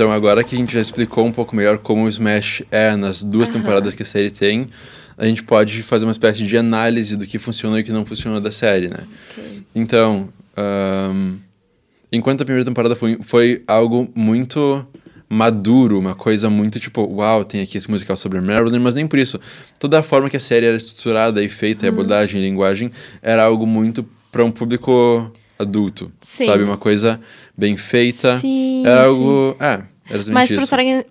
Então, agora que a gente já explicou um pouco melhor como o Smash é nas duas uhum. temporadas que a série tem, a gente pode fazer uma espécie de análise do que funcionou e que não funcionou da série, né? Okay. Então, um, enquanto a primeira temporada foi, foi algo muito maduro, uma coisa muito tipo, uau, tem aqui esse musical sobre Marilyn, mas nem por isso. Toda a forma que a série era estruturada e feita, uhum. a abordagem, a linguagem, era algo muito para um público adulto, sim. sabe? Uma coisa bem feita. Sim, é algo. Sim. É, mas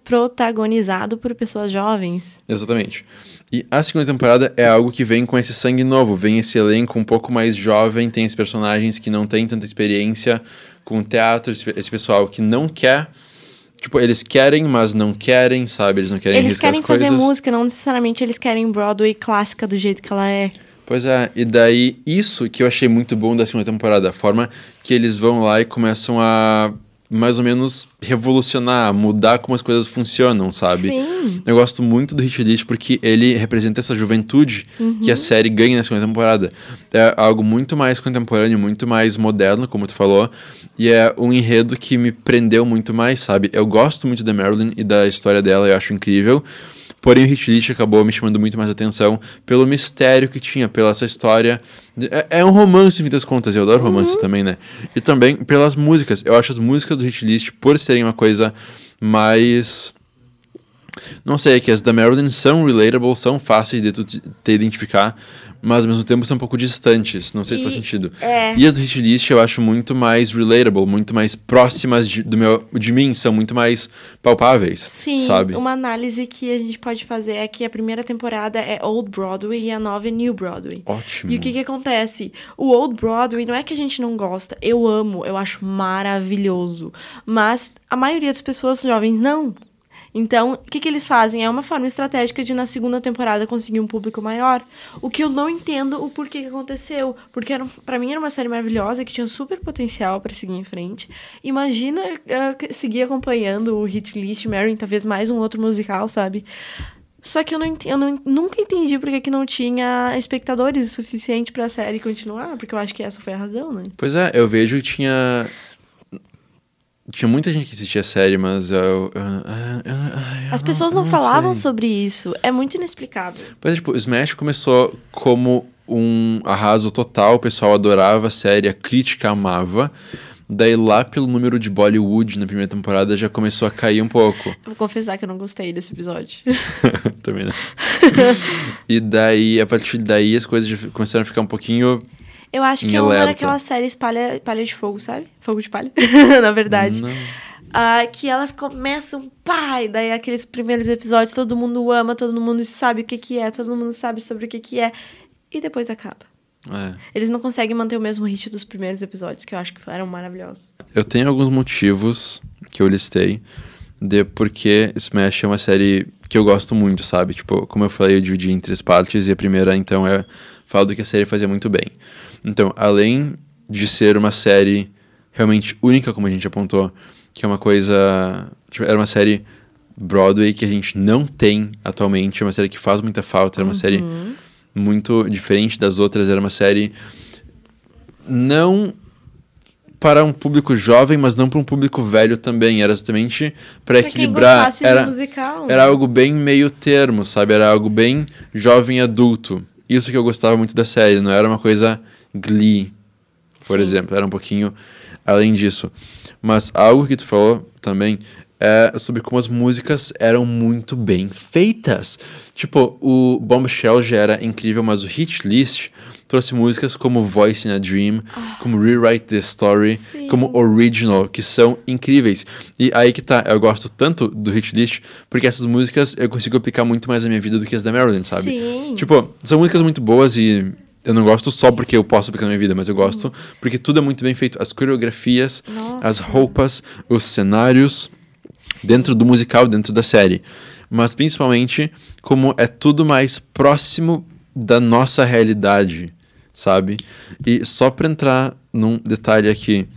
protagonizado por pessoas jovens. Exatamente. E a segunda temporada é algo que vem com esse sangue novo, vem esse elenco um pouco mais jovem, tem esses personagens que não têm tanta experiência com teatro, esse pessoal que não quer. Tipo, eles querem, mas não querem, sabe? Eles não querem Eles querem fazer coisas. música, não necessariamente eles querem Broadway clássica do jeito que ela é. Pois é, e daí isso que eu achei muito bom da segunda temporada, a forma que eles vão lá e começam a mais ou menos revolucionar, mudar como as coisas funcionam, sabe? Sim. Eu gosto muito do Hit List porque ele representa essa juventude uhum. que a série ganha na segunda temporada. É algo muito mais contemporâneo, muito mais moderno, como tu falou, e é um enredo que me prendeu muito mais, sabe? Eu gosto muito da Marilyn e da história dela, eu acho incrível. Porém, o Hit List acabou me chamando muito mais atenção pelo mistério que tinha, pela essa história. É, é um romance, em fim das contas, eu adoro romances uhum. também, né? E também pelas músicas. Eu acho as músicas do Hit List, por serem uma coisa mais. Não sei, é que as da Marilyn são relatable, são fáceis de tu te identificar, mas ao mesmo tempo são um pouco distantes. Não sei e, se faz sentido. É. E as do hit list eu acho muito mais relatable, muito mais próximas de, do meu, de mim, são muito mais palpáveis. Sim, sabe? uma análise que a gente pode fazer é que a primeira temporada é Old Broadway e a nova é New Broadway. Ótimo. E o que que acontece? O Old Broadway não é que a gente não gosta, eu amo, eu acho maravilhoso. Mas a maioria das pessoas jovens não. Então, o que, que eles fazem? É uma forma estratégica de, na segunda temporada, conseguir um público maior. O que eu não entendo o porquê que aconteceu. Porque, para mim, era uma série maravilhosa, que tinha super potencial para seguir em frente. Imagina uh, seguir acompanhando o Hit List, Mary, talvez mais um outro musical, sabe? Só que eu, não, eu não, nunca entendi por que, não tinha espectadores suficiente para a série continuar, porque eu acho que essa foi a razão, né? Pois é, eu vejo que tinha tinha muita gente que assistia a série, mas eu. eu, eu, eu As pessoas não, não falavam sei. sobre isso. É muito inexplicável. É, tipo, o Smash começou como um arraso total, o pessoal adorava a série, a crítica amava. Daí lá pelo número de Bollywood na primeira temporada já começou a cair um pouco. Vou confessar que eu não gostei desse episódio. Também não. e daí, a partir daí, as coisas começaram a ficar um pouquinho eu acho que é uma daquelas séries palha, palha de fogo, sabe? Fogo de palha, na verdade. Uh, que elas começam, e daí aqueles primeiros episódios todo mundo ama, todo mundo sabe o que que é, todo mundo sabe sobre o que que é, e depois acaba. É. Eles não conseguem manter o mesmo ritmo dos primeiros episódios, que eu acho que eram maravilhosos. Eu tenho alguns motivos que eu listei de porque Smash é uma série que eu gosto muito, sabe? Tipo, como eu falei, eu dividi em três partes, e a primeira, então, é falo do que a série fazia muito bem. Então, além de ser uma série realmente única, como a gente apontou, que é uma coisa. Tipo, era uma série Broadway que a gente não tem atualmente, é uma série que faz muita falta, era uma uhum. série muito diferente das outras, era uma série não para um público jovem, mas não para um público velho também. Era exatamente para equilibrar. Era, musical, era né? algo bem meio termo, sabe? Era algo bem jovem adulto. Isso que eu gostava muito da série, não era uma coisa Glee, por Sim. exemplo. Era um pouquinho além disso. Mas algo que tu falou também é sobre como as músicas eram muito bem feitas. Tipo, o Bombshell já era incrível, mas o Hit List trouxe músicas como Voice in a Dream, oh, como Rewrite the Story, sim. como Original, que são incríveis. E aí que tá, eu gosto tanto do Hit List, porque essas músicas eu consigo aplicar muito mais na minha vida do que as da Marilyn, sabe? Sim. Tipo, são músicas muito boas e eu não gosto só porque eu posso aplicar na minha vida, mas eu gosto uhum. porque tudo é muito bem feito. As coreografias, Nossa. as roupas, os cenários, dentro do musical, dentro da série. mas principalmente como é tudo mais próximo da nossa realidade, sabe? E só pra entrar num detalhe aqui,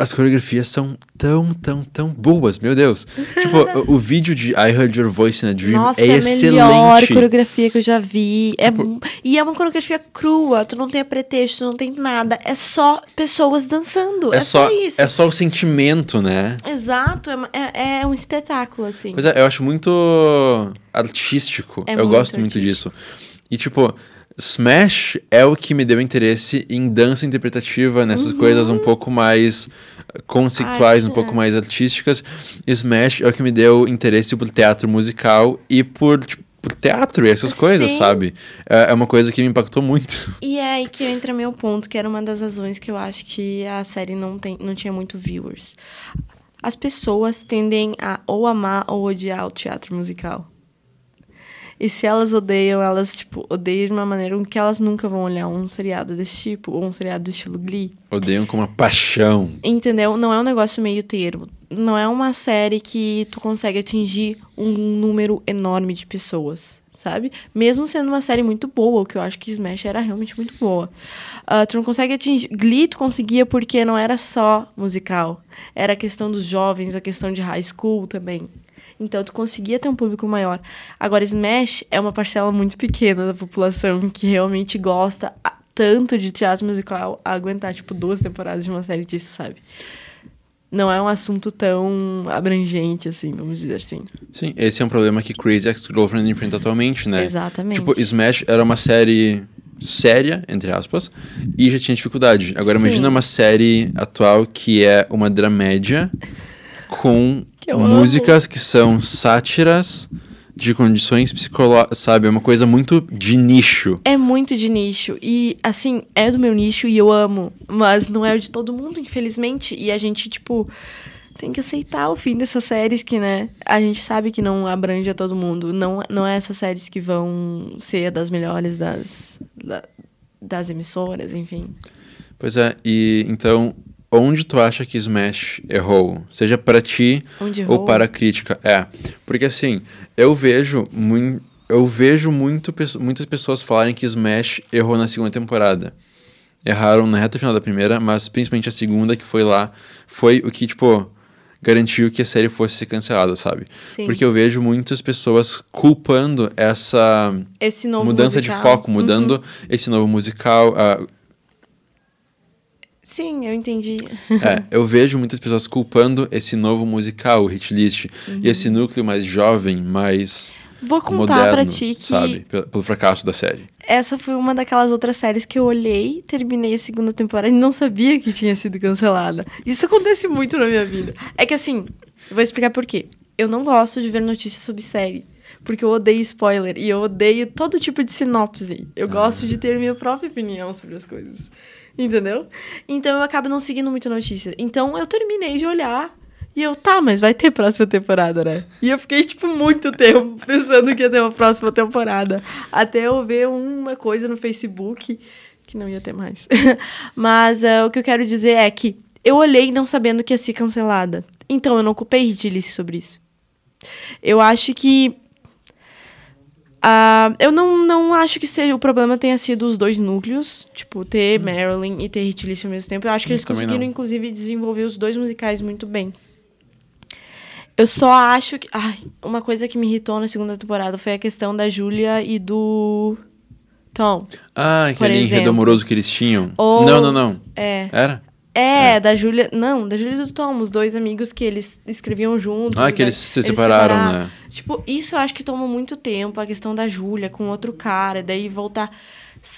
as coreografias são tão, tão, tão boas, meu Deus. tipo, o, o vídeo de I Heard Your Voice in a Dream Nossa, é, é a excelente. melhor coreografia que eu já vi. É, Tipo- e é uma coreografia crua, tu não tem pretexto, não tem nada. É só pessoas dançando. É, só, isso. É só o sentimento, né? Exato, é, é, é um espetáculo, assim. Pois é, eu acho muito artístico. É eu muito gosto muito disso. E, tipo, Smash é o que me deu interesse em dança interpretativa, nessas coisas um pouco mais conceituais, um pouco é. mais artísticas. Smash é o que me deu interesse por teatro musical e por, tipo, por teatro e essas coisas, Sim. sabe? É, é uma coisa que me impactou muito. E é aí que entra meu ponto, que era uma das razões que eu acho que a série não, tem, não tinha muito viewers. As pessoas tendem a ou amar ou odiar o teatro musical. E se elas odeiam, elas, tipo, odeiam de uma maneira que elas nunca vão olhar um seriado desse tipo, ou um seriado do estilo Glee. Odeiam com uma paixão. Entendeu? Não é um negócio meio termo. Não é uma série que tu consegue atingir um número enorme de pessoas, sabe? Mesmo sendo uma série muito boa, o que eu acho que Smash era realmente muito boa. Ah, tu não consegue atingir. Glee tu conseguia porque não era só musical. Era a questão dos jovens, a questão de high school também. Então tu conseguia ter um público maior. Agora, Smash é uma parcela muito pequena da população que realmente gosta tanto de teatro musical a aguentar, tipo, duas temporadas de uma série disso, sabe? Não é um assunto tão abrangente, assim, vamos dizer assim. Sim, esse é um problema que Crazy Ex-Girlfriend enfrenta atualmente, né? Exatamente. Tipo, Smash era uma série séria, entre aspas, e já tinha dificuldade. Agora Sim. imagina uma série atual que é uma dramédia com Que músicas que são sátiras de condições psicológicas, sabe? É uma coisa muito de nicho. É muito de nicho. E, assim, é do meu nicho e eu amo. Mas não é o de todo mundo, infelizmente. E a gente, tipo, tem que aceitar o fim dessas séries que, né? A gente sabe que não abrange a todo mundo. Não, não é essas séries que vão ser das melhores das, da- das emissoras, enfim. Pois é, e então, onde tu acha que Smash errou? Seja para ti ou para a crítica. É, porque assim, eu vejo muito. Eu vejo muito, muitas pessoas falarem que Smash errou na segunda temporada. Erraram na reta final da primeira, mas principalmente a segunda, que foi lá, foi o que, tipo, garantiu que a série fosse ser cancelada, sabe? Sim. Porque eu vejo muitas pessoas culpando essa mudança de musical- foco, mudando Uhum. esse novo musical. ah, Sim, eu entendi. É, eu vejo muitas pessoas culpando esse novo musical, o Hit List, Uhum. e esse núcleo mais jovem, mais Vou contar moderno, pra ti que sabe? Pelo, fracasso da série. essa foi uma daquelas outras séries que eu olhei, terminei a segunda temporada e não sabia que tinha sido cancelada. Isso acontece muito na minha vida. É que assim, vou explicar por quê. Eu não gosto de ver notícias sobre série. Porque eu odeio spoiler e eu odeio todo tipo de sinopse. Eu gosto de ter minha própria opinião sobre as coisas. Entendeu? Então eu acabo não seguindo muito notícia. Então eu terminei de olhar e eu, tá, mas vai ter próxima temporada, né? E eu fiquei, tipo, muito tempo pensando que ia ter uma próxima temporada. Até eu ver uma coisa no Facebook que não ia ter mais. mas eh, o que eu quero dizer é que eu olhei não sabendo que ia ser cancelada. Então eu não culpei Hitlice sobre isso. Eu acho que. Ah, eu não, não acho que seja, o problema tenha sido os dois núcleos, tipo, ter Marilyn e ter Hitlice ao mesmo tempo. Eu acho que Hum, eles conseguiram, não. inclusive, desenvolver os dois musicais muito bem. Eu só acho que. Ai, uma coisa que me irritou na segunda temporada foi a questão da Julia e do. Tom. Ah, aquele enredo amoroso que eles tinham. Ou- Não, não, não. É. Era? É, da Júlia. Não, da Júlia e do Tom, os dois amigos que eles escreviam juntos. Ah, que daí eles se separaram, né? Tipo, isso eu acho que toma muito tempo, a questão da Júlia com outro cara, daí voltar.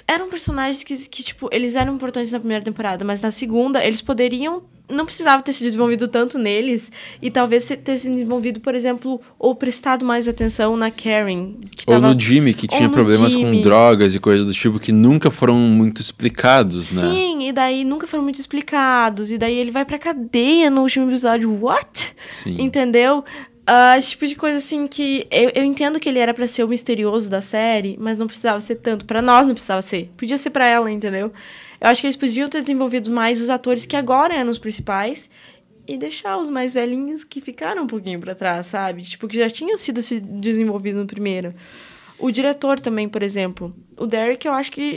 Eram personagens que, que, tipo, eles eram importantes na primeira temporada, mas na segunda eles poderiam. Não precisava ter se desenvolvido tanto neles e talvez ter se desenvolvido, por exemplo, ou prestado mais atenção na Karen. Ou tava- no Jimmy, que tinha problemas Jimmy. com drogas e coisas do tipo que nunca foram muito explicados, né? Sim, e daí nunca foram muito explicados. E daí ele vai pra cadeia no último episódio. What? Sim. Entendeu? Ah, esse tipo de coisa assim que. Eu, eu entendo que ele era pra ser o misterioso da série, mas não precisava ser tanto. Pra nós não precisava ser. Podia ser pra ela, entendeu? Eu acho que eles podiam ter desenvolvido mais os atores que agora eram os principais. e deixar os mais velhinhos que ficaram um pouquinho pra trás, sabe? Tipo, que já tinham sido se desenvolvidos no primeiro. O diretor também, por exemplo. O Derek, eu acho que.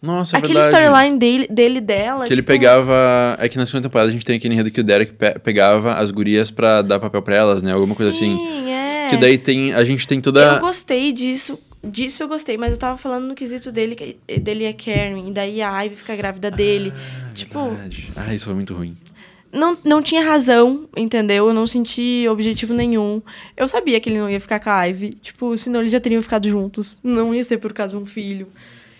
Nossa, é aquele verdade. storyline dele, dele dela. Que ele tipo, pegava. É que na segunda temporada a gente tem aquele enredo que o Derek pe- pegava as gurias pra dar papel pra elas, né? Alguma coisa assim. Sim, é. Que daí tem. A gente tem Eu toda. gostei disso. Disso eu gostei, mas eu tava falando no quesito dele, que- dele é Karen, e daí a Ivy fica grávida dele. tipo, Verdade. Ah, isso foi muito ruim. não, não tinha razão, entendeu? Eu não senti objetivo nenhum. Eu sabia que ele não ia ficar com a Ivy. Tipo, senão eles já teriam ficado juntos. Não ia ser por causa de um filho.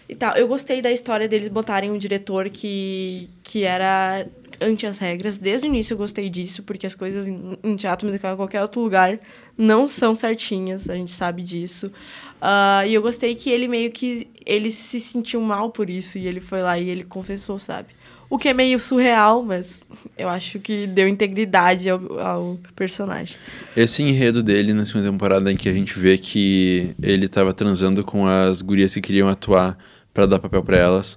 E tal. Eu gostei da história deles botarem um diretor que, que era ante as regras. Desde o início eu gostei disso, porque as coisas em, teatro musical, em qualquer outro lugar, não são certinhas. A gente sabe disso. Ah, e eu gostei que ele meio que... Ele se sentiu mal por isso. E ele foi lá e ele confessou, sabe? O que é meio surreal, mas eu acho que deu integridade ao, ao personagem. Esse enredo dele na segunda temporada em que a gente vê que ele tava transando com as gurias que queriam atuar pra dar papel pra elas,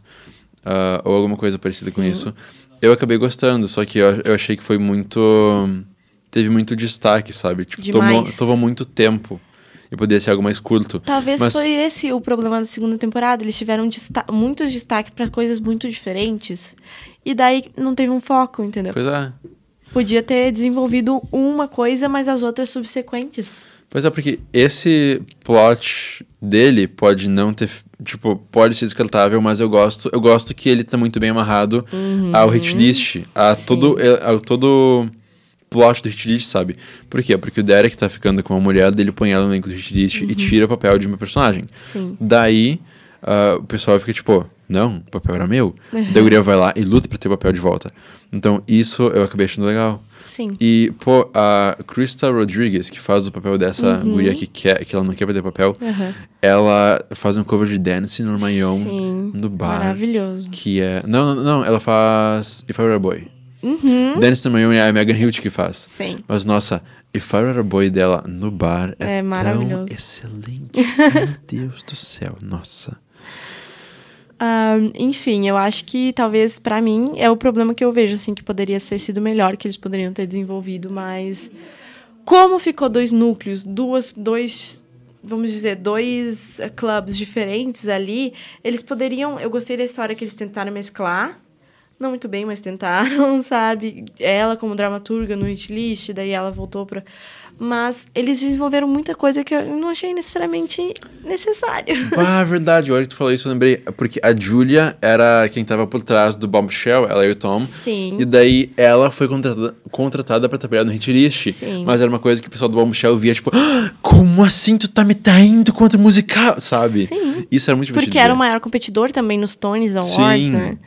ah, ou alguma coisa parecida com Sim. isso, eu acabei gostando, só que eu, eu achei que foi muito. Teve muito destaque, sabe? Tipo, tomou, tomou muito tempo. E poderia ser algo mais curto. Talvez Mas- foi esse o problema da segunda temporada. Eles tiveram desta muitos destaques para coisas muito diferentes. E daí não teve um foco, entendeu? Pois é. Podia ter desenvolvido uma coisa, mas as outras subsequentes. Pois é, porque esse plot dele pode não ter. Tipo, pode ser descartável, mas eu gosto. Eu gosto que ele tá muito bem amarrado ao hit list, a todo, a todo plot do hit list, sabe? Por quê? Porque o Derek tá ficando com uma mulher, dele põe ela no elenco do hit list e tira o papel de uma personagem. Sim. Daí, ah, o pessoal fica tipo, não, o papel era meu. Daí a guria vai lá e luta pra ter o papel de volta. Então, isso eu acabei achando legal. Sim. E, pô, a Krista Rodriguez, que faz o papel dessa guria que quer, que ela não quer perder papel, Aham. ela faz um cover de Dance no Mayon no bar. Maravilhoso. Que é. Não, não, não, ela faz If I Were a Boy. Uhum. Dance no Mayon é a Megan Hilt que faz. Sim. Mas, nossa, If I Were a Boy dela no bar é, É tão maravilhoso. excelente. Meu Deus do céu, nossa. Ah, enfim, eu acho que talvez pra mim é o problema que eu vejo assim que poderia ter sido melhor, que eles poderiam ter desenvolvido, mas como ficou dois núcleos, duas, dois, vamos dizer, dois clubes diferentes ali, eles poderiam. Eu gostei da história que eles tentaram mesclar. Não muito bem, mas tentaram, sabe? Ela como dramaturga no hit list, daí ela voltou pra. Mas eles desenvolveram muita coisa que eu não achei necessariamente necessária. Ah, verdade, agora que tu falou isso, eu lembrei. Porque a Julia era quem tava por trás do Bombshell, ela e o Tom. Sim. E daí ela foi contratada, contratada pra trabalhar no hit list. Sim. Mas era uma coisa que o pessoal do Bombshell via, tipo, "Ah, como assim tu tá me traindo contra o musical? Sabe? Sim. Isso era muito divertido. Porque era o maior competidor também nos Tonys Awards, Sim. né?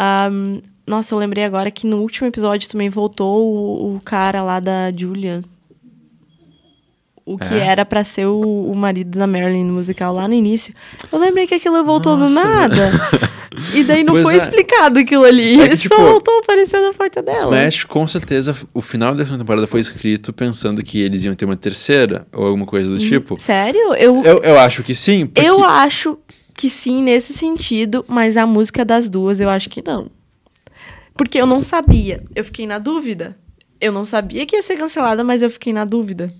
Ahm, nossa, eu lembrei agora que no último episódio também voltou o, o cara lá da Julia. O que É? era pra ser o, o marido da Marilyn no musical lá no início. Eu lembrei que aquilo voltou do Nossa, nada. e daí não Pois foi é. explicado aquilo ali. É que, Ele tipo, só voltou aparecendo na porta dela. Smash, com certeza, o final da segunda temporada foi escrito pensando que eles iam ter uma terceira ou alguma coisa do tipo. Sério? Eu, Eu, eu acho que sim, porque... eu acho que sim nesse sentido, mas a música das duas eu acho que não. Porque eu não sabia. Eu fiquei na dúvida. Eu não sabia que ia ser cancelada, mas eu fiquei na dúvida.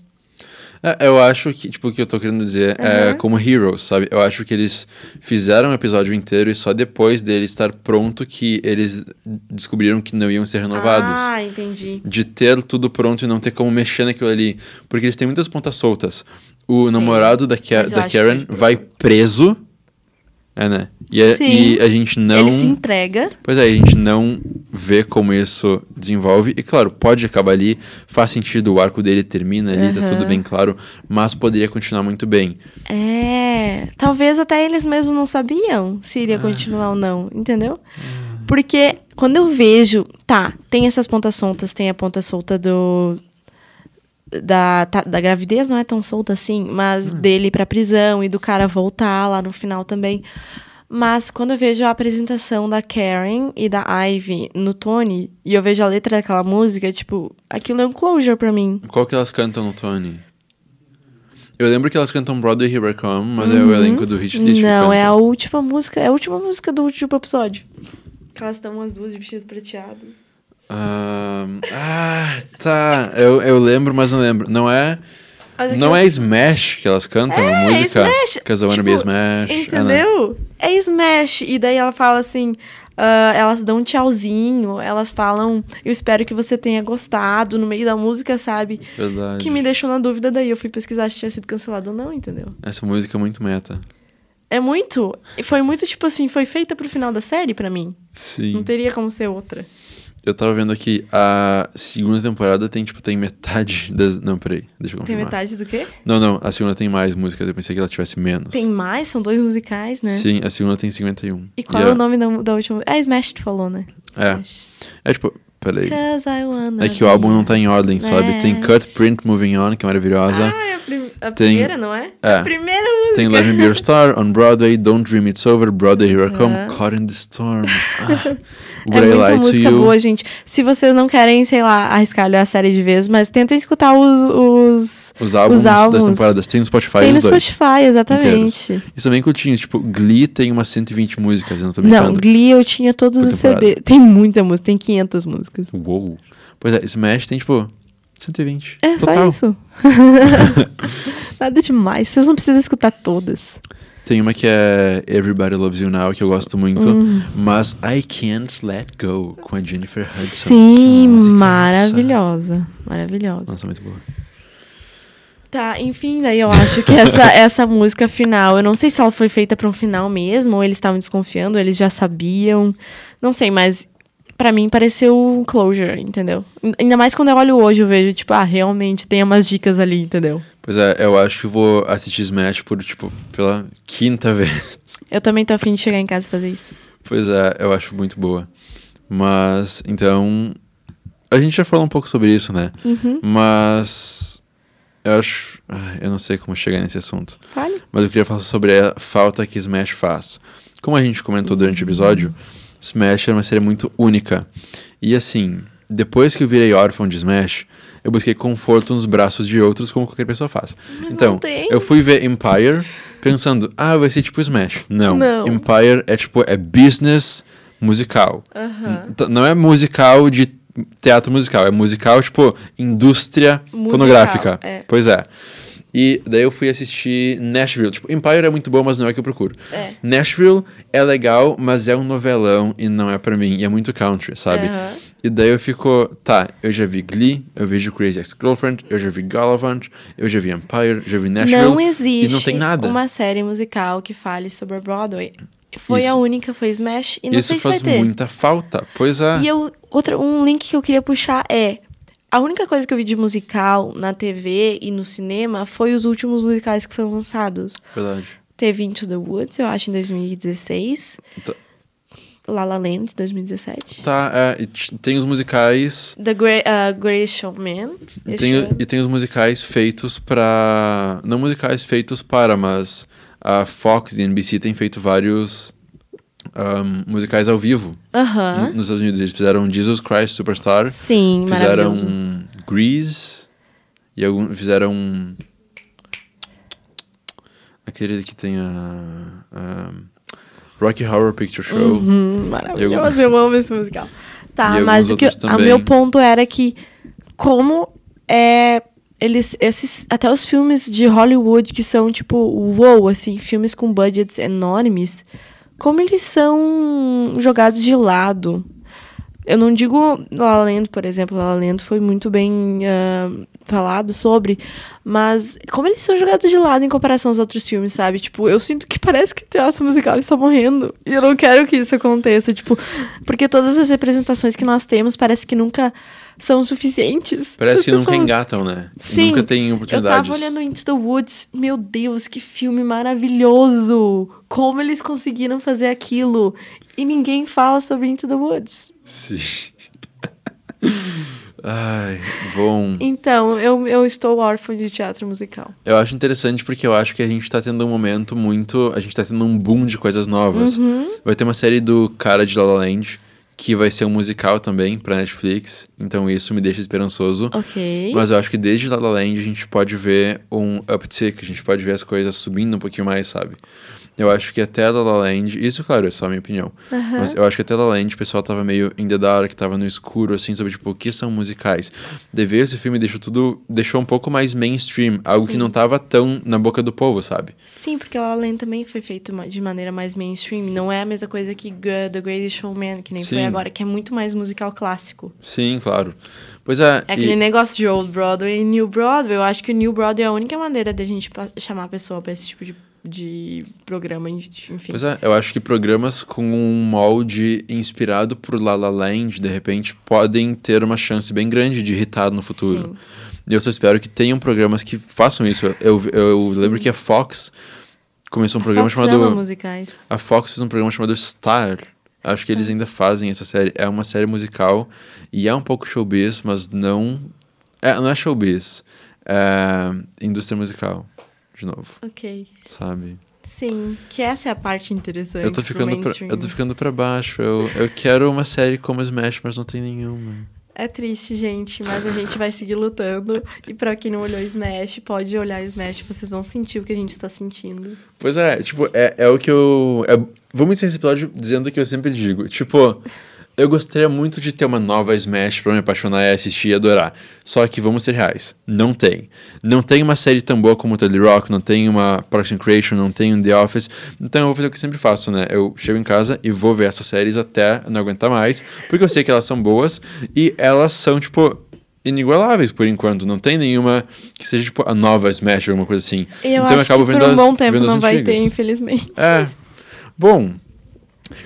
É, eu acho que, tipo, o que eu tô querendo dizer é Aham. como Heroes, sabe? Eu acho que eles fizeram o episódio inteiro e só depois dele estar pronto que eles descobriram que não iam ser renovados. Ah, entendi. De ter tudo pronto e não ter como mexer naquilo ali. Porque eles têm muitas pontas soltas. O namorado da, eu da que Karen vai preso. É, né? E, a- Sim. e a gente não. Ele se entrega. Pois é, a gente não vê como isso desenvolve. E claro, pode acabar ali, faz sentido, o arco dele termina ali, tá Aham. tudo bem claro, mas poderia continuar muito bem. É. Talvez até eles mesmos não sabiam se Ah. iria continuar ou não, entendeu? Porque quando eu vejo. Tá, tem essas pontas soltas, tem a ponta solta do. Da, tá- da gravidez não é tão solta assim, mas dele ir pra prisão e do cara voltar lá no final também. Mas quando eu vejo a apresentação da Karen e da Ivy no Tony, e eu vejo a letra daquela música, tipo, aquilo é um closure pra mim. Qual que elas cantam no Tony? Eu lembro que elas cantam Broadway Here I Come, mas é o elenco do Hit List Uhum. Não, é a última música, é a última música do último episódio. Elas estão as duas de vestidos prateados. Ah, ah, tá. Eu, eu lembro, mas não lembro. Não é. Mas Não é Smash que elas cantam, a É, música? Smash. Cause I wanna be Tipo, Smash. É, né? Entendeu? É Smash. E daí ela fala assim. ah, elas dão um tchauzinho, elas falam, eu espero que você tenha gostado no meio da música, sabe? Verdade. Que me deixou na dúvida, daí eu fui pesquisar se tinha sido cancelado ou não, entendeu? Essa música é muito meta. É muito. Foi muito, tipo assim, foi feita pro final da série pra mim. Não Sim. teria como ser outra. Eu tava vendo aqui, a segunda temporada tem, tipo, tem metade das... Não, peraí, deixa eu Tem confirmar. metade do quê? Não, não, a segunda tem mais músicas, eu pensei que ela tivesse menos. Tem mais? São dois musicais, né? Sim, a segunda tem 51. E qual é a- o nome da, da última? É Smash, tu falou, né? É. Smash. É tipo, peraí. É que o álbum não tá em ordem, be sabe? Tem Smash. Cut, Print, Moving On, que é maravilhosa. Ah, é a, prim- a Tem- primeira, não é? É. A primeira música. Tem Let Me Be Your Star, On Broadway, Don't Dream It's Over, Brother Here I Come, Aham. Caught in the Storm. Ah, É muita música boa, gente. Se vocês não querem, sei lá, arriscar a série de vez, mas tentem escutar os, os... Os álbuns, Os álbuns. das temporadas. Tem no Spotify Tem no. Spotify, exatamente. E são bem curtinhos. Tipo, Glee tem umas 120 músicas, eu não tô Não. Glee eu tinha todos os temporada. CD. Tem muita música, tem 500 músicas. Uou. Pois é, Smash tem, tipo, 120. É Total. só isso. Nada demais. Vocês não precisam escutar todas. Tem uma que é Everybody Loves You Now, que eu gosto muito. Hum. Mas I Can't Let Go, com a Jennifer Hudson. Sim, é maravilhosa. Maravilhosa. Nossa, muito boa. Tá, enfim, daí eu acho que essa, essa música final, eu não sei se ela foi feita pra um final mesmo, ou eles estavam desconfiando, ou eles já sabiam. Não sei, mas pra mim pareceu um closure, entendeu? Ainda mais quando eu olho hoje, eu vejo, tipo, ah, realmente tem umas dicas ali, entendeu? Pois é, eu acho que eu vou assistir Smash por, tipo, pela quinta vez. Eu também tô afim de chegar em casa e fazer isso. Pois é, eu acho muito boa. Mas, então. A gente já falou um pouco sobre isso, né? Uhum. Mas. Eu acho. ai, Eu não sei como chegar nesse assunto. Fale. Mas eu queria falar sobre a falta que Smash faz. Como a gente comentou durante o episódio, Smash é uma série muito única. E assim, depois que eu virei órfão de Smash, eu busquei conforto nos braços de outros, como qualquer pessoa faz. Mas então, eu fui ver Empire pensando, ah, vai ser tipo Smash. Não. Não. Empire é tipo, é business musical. Aham. T- Não é musical de teatro musical, é musical, tipo, indústria Musical, fonográfica. é. Pois é. E daí eu fui assistir Nashville. Tipo, Empire é muito bom, mas não é o que eu procuro. É. Nashville é legal, mas é um novelão e não é pra mim. E é muito country, sabe? Aham. E daí eu fico, tá, eu já vi Glee, eu vejo Crazy Ex-Girlfriend, eu já vi Galavant, eu já vi Empire, já vi Nashville. Não existe E não tem nada. uma série musical que fale sobre a Broadway. Foi Isso. a única, foi Smash, e não Isso sei se faz muita falta. Pois é. E eu, outra, um link que eu queria puxar é. A única coisa que eu vi de musical na TV e no cinema foi os últimos musicais que foram lançados. Verdade. Teve Into the Woods, eu acho, em 2016. Tá. La La Land, 2017. Tá, é, e tem os musicais The Great, uh, Greatest Showman. E tem, e tem os musicais feitos pra. Não musicais feitos para, mas a Fox e a NBC têm feito vários ahm, musicais ao vivo Aham. no- nos Estados Unidos. Eles fizeram Jesus Christ Superstar, Sim, fizeram. Grease e algum, fizeram. Aquele que tem a. a Rocky Horror Picture Show. Uhum, maravilhoso, E eu amo esse musical. Tá, mas o que o meu ponto era que como é eles esses até os filmes de Hollywood que são tipo wow, assim, filmes com budgets enormes, como eles são jogados de lado. Eu não digo La Land, por exemplo, La Land foi muito bem ah, falado sobre, mas como eles são jogados de lado em comparação aos outros filmes, sabe? Tipo, eu sinto que parece que teatro musical está morrendo. E eu não quero que isso aconteça, tipo, porque todas as representações que nós temos parece que nunca são suficientes. Parece que nunca engatam, né? Sim, nunca tem Eu oportunidades. tava olhando Into the Woods, meu Deus, que filme maravilhoso! Como eles conseguiram fazer aquilo? E ninguém fala sobre Into the Woods. Sim. Ai, bom. Então, eu, eu estou órfã de teatro musical. Eu acho interessante porque eu acho que a gente tá tendo um momento muito. A gente tá tendo um boom de coisas novas. Uhum. Vai ter uma série do cara de La La Land, que vai ser um musical também pra Netflix. Então isso me deixa esperançoso. Ok. Mas eu acho que desde La La Land a gente pode ver um uptick, a gente pode ver as coisas subindo um pouquinho mais, sabe? Eu acho que até La La Land, isso, claro, é só a minha opinião. Mas eu acho que até La La Land o pessoal tava meio in the dark, tava no escuro, assim, sobre, tipo, o que são musicais. Dever esse filme deixou tudo, deixou um pouco mais mainstream, algo que Sim. não tava tão na boca do povo, sabe? Sim, porque La La Land também foi feito de maneira mais mainstream. Não é a mesma coisa que The Greatest Showman, que nem Sim. foi agora, que é muito mais musical clássico. Sim, claro. Pois é. É e- aquele negócio de Old Broadway e New Broadway. Eu acho que o New Broadway é a única maneira de a gente chamar a pessoa pra esse tipo de, de programa, enfim. Pois é, eu acho que programas com um molde inspirado por La La Land, de repente, podem ter uma chance bem grande de irritar no futuro. E eu só espero que tenham programas que façam isso. Eu, eu, eu lembro que a Fox começou um programa Fox ama chamado. musicais. A Fox fez um programa chamado Star. Acho que eles ainda fazem essa série. É uma série musical e é um pouco showbiz, mas não. É, não é showbiz. É indústria musical. De novo, Ok. sabe? Sim, que essa é a parte interessante. Eu tô ficando pra, eu tô ficando pra baixo. Eu, eu quero uma série como Smash, mas não tem nenhuma. É triste, gente, mas a gente vai seguir lutando. E pra quem não olhou Smash, pode olhar Smash, vocês vão sentir o que a gente tá sentindo. Pois é, tipo, é, é o que eu. é- vamos encerrar esse episódio dizendo o que eu sempre digo. Tipo, eu gostaria muito de ter uma nova Smash pra me apaixonar e assistir e adorar. Só que vamos ser reais. Não tem. Não tem uma série tão boa como Tele Rock, não tem uma and Creation, não tem um The Office. Então eu vou fazer o que eu sempre faço, né? Eu chego em casa e vou ver essas séries até não aguentar mais, porque eu sei que elas são boas e elas são, tipo. Inigualáveis por enquanto, não tem nenhuma que seja tipo a nova Smash ou alguma coisa assim. Eu então acho que por um as- bom tempo vendo as não vai ter, infelizmente. É. Bom,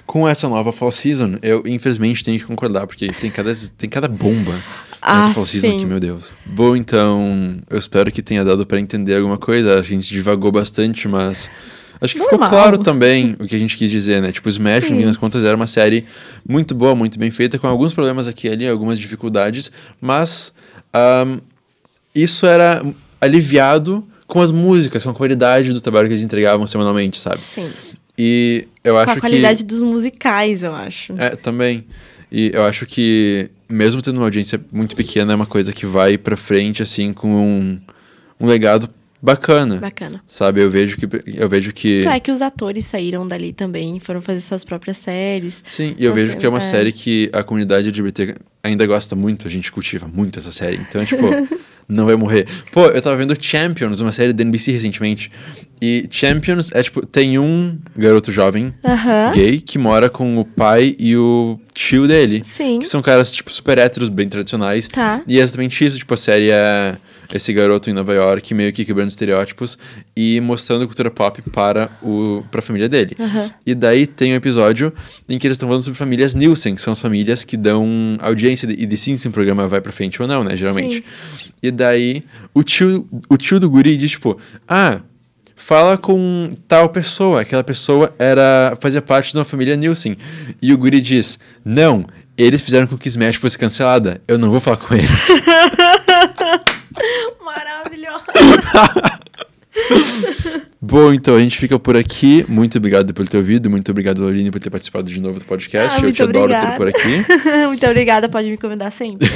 com essa nova Fall Season, eu infelizmente tenho que concordar, porque tem cada, tem cada bomba nessa Ah, Fall Season sim. aqui, meu Deus. Bom, então, eu espero que tenha dado pra entender alguma coisa. A gente divagou bastante, mas. Acho que ficou Normal. claro também o que a gente quis dizer, né? Tipo, Smash, no Sim. fim das contas, era uma série muito boa, muito bem feita, com alguns problemas aqui e ali, algumas dificuldades, mas ahm, isso era aliviado com as músicas, com a qualidade do trabalho que eles entregavam semanalmente, sabe? Sim. E eu Com acho a qualidade que. dos musicais, eu acho. É, também. E eu acho que, mesmo tendo uma audiência muito pequena, é uma coisa que vai pra frente, assim, com um, um legado bacana. Bacana. Sabe? Eu vejo que. Eu vejo que. É que os atores saíram dali também, foram fazer suas próprias séries. Sim, e eu vejo que é uma é. série que a comunidade LGBT ainda gosta muito, a gente cultiva muito essa série. Então, tipo, não vai morrer. Pô, eu tava vendo Champions, uma série da NBC recentemente. E Champions é tipo, tem um garoto jovem Aham. gay que mora com o pai e o tio dele. Sim. Que são caras, tipo, super héteros, bem tradicionais. Tá. E é exatamente isso, tipo, a série é esse garoto em Nova York, meio que quebrando estereótipos e mostrando cultura pop para o, pra família dele. Aham. E daí tem um episódio em que eles estão falando sobre famílias Nielsen, que são as famílias que dão audiência e decidem se um programa vai pra frente ou não, né, geralmente. E daí o tio, o tio do guri diz, tipo, ah, fala com tal pessoa, aquela pessoa era fazia parte de uma família Nielsen. E o guri diz, não, eles fizeram com que Smash fosse cancelada, eu não vou falar com eles. Maravilhoso. Bom, então a gente fica por aqui. Muito obrigado por ter ouvido. Muito obrigado, Lauline, por ter participado de novo do podcast. Ah, Eu muito te adoro ter obrigada. por aqui. Muito obrigada, pode me convidar sempre.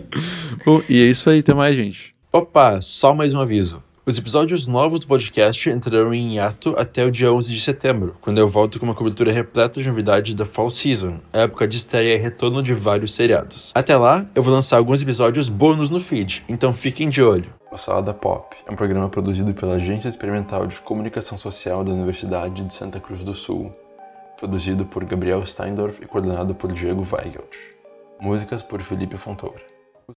Bom, e é isso aí, até mais, gente. Opa, só mais um aviso. Os episódios novos do podcast entrarão em hiato até o dia 11 de setembro, quando eu volto com uma cobertura repleta de novidades da Fall Season, época de estreia e retorno de vários seriados. Até lá, eu vou lançar alguns episódios bônus no feed, então fiquem de olho. O Salada Pop é um programa produzido pela Agência Experimental de Comunicação Social da Universidade de Santa Cruz do Sul, produzido por Gabriel Steindorf e coordenado por Diego Weigelt. Músicas por Felipe Fontoura.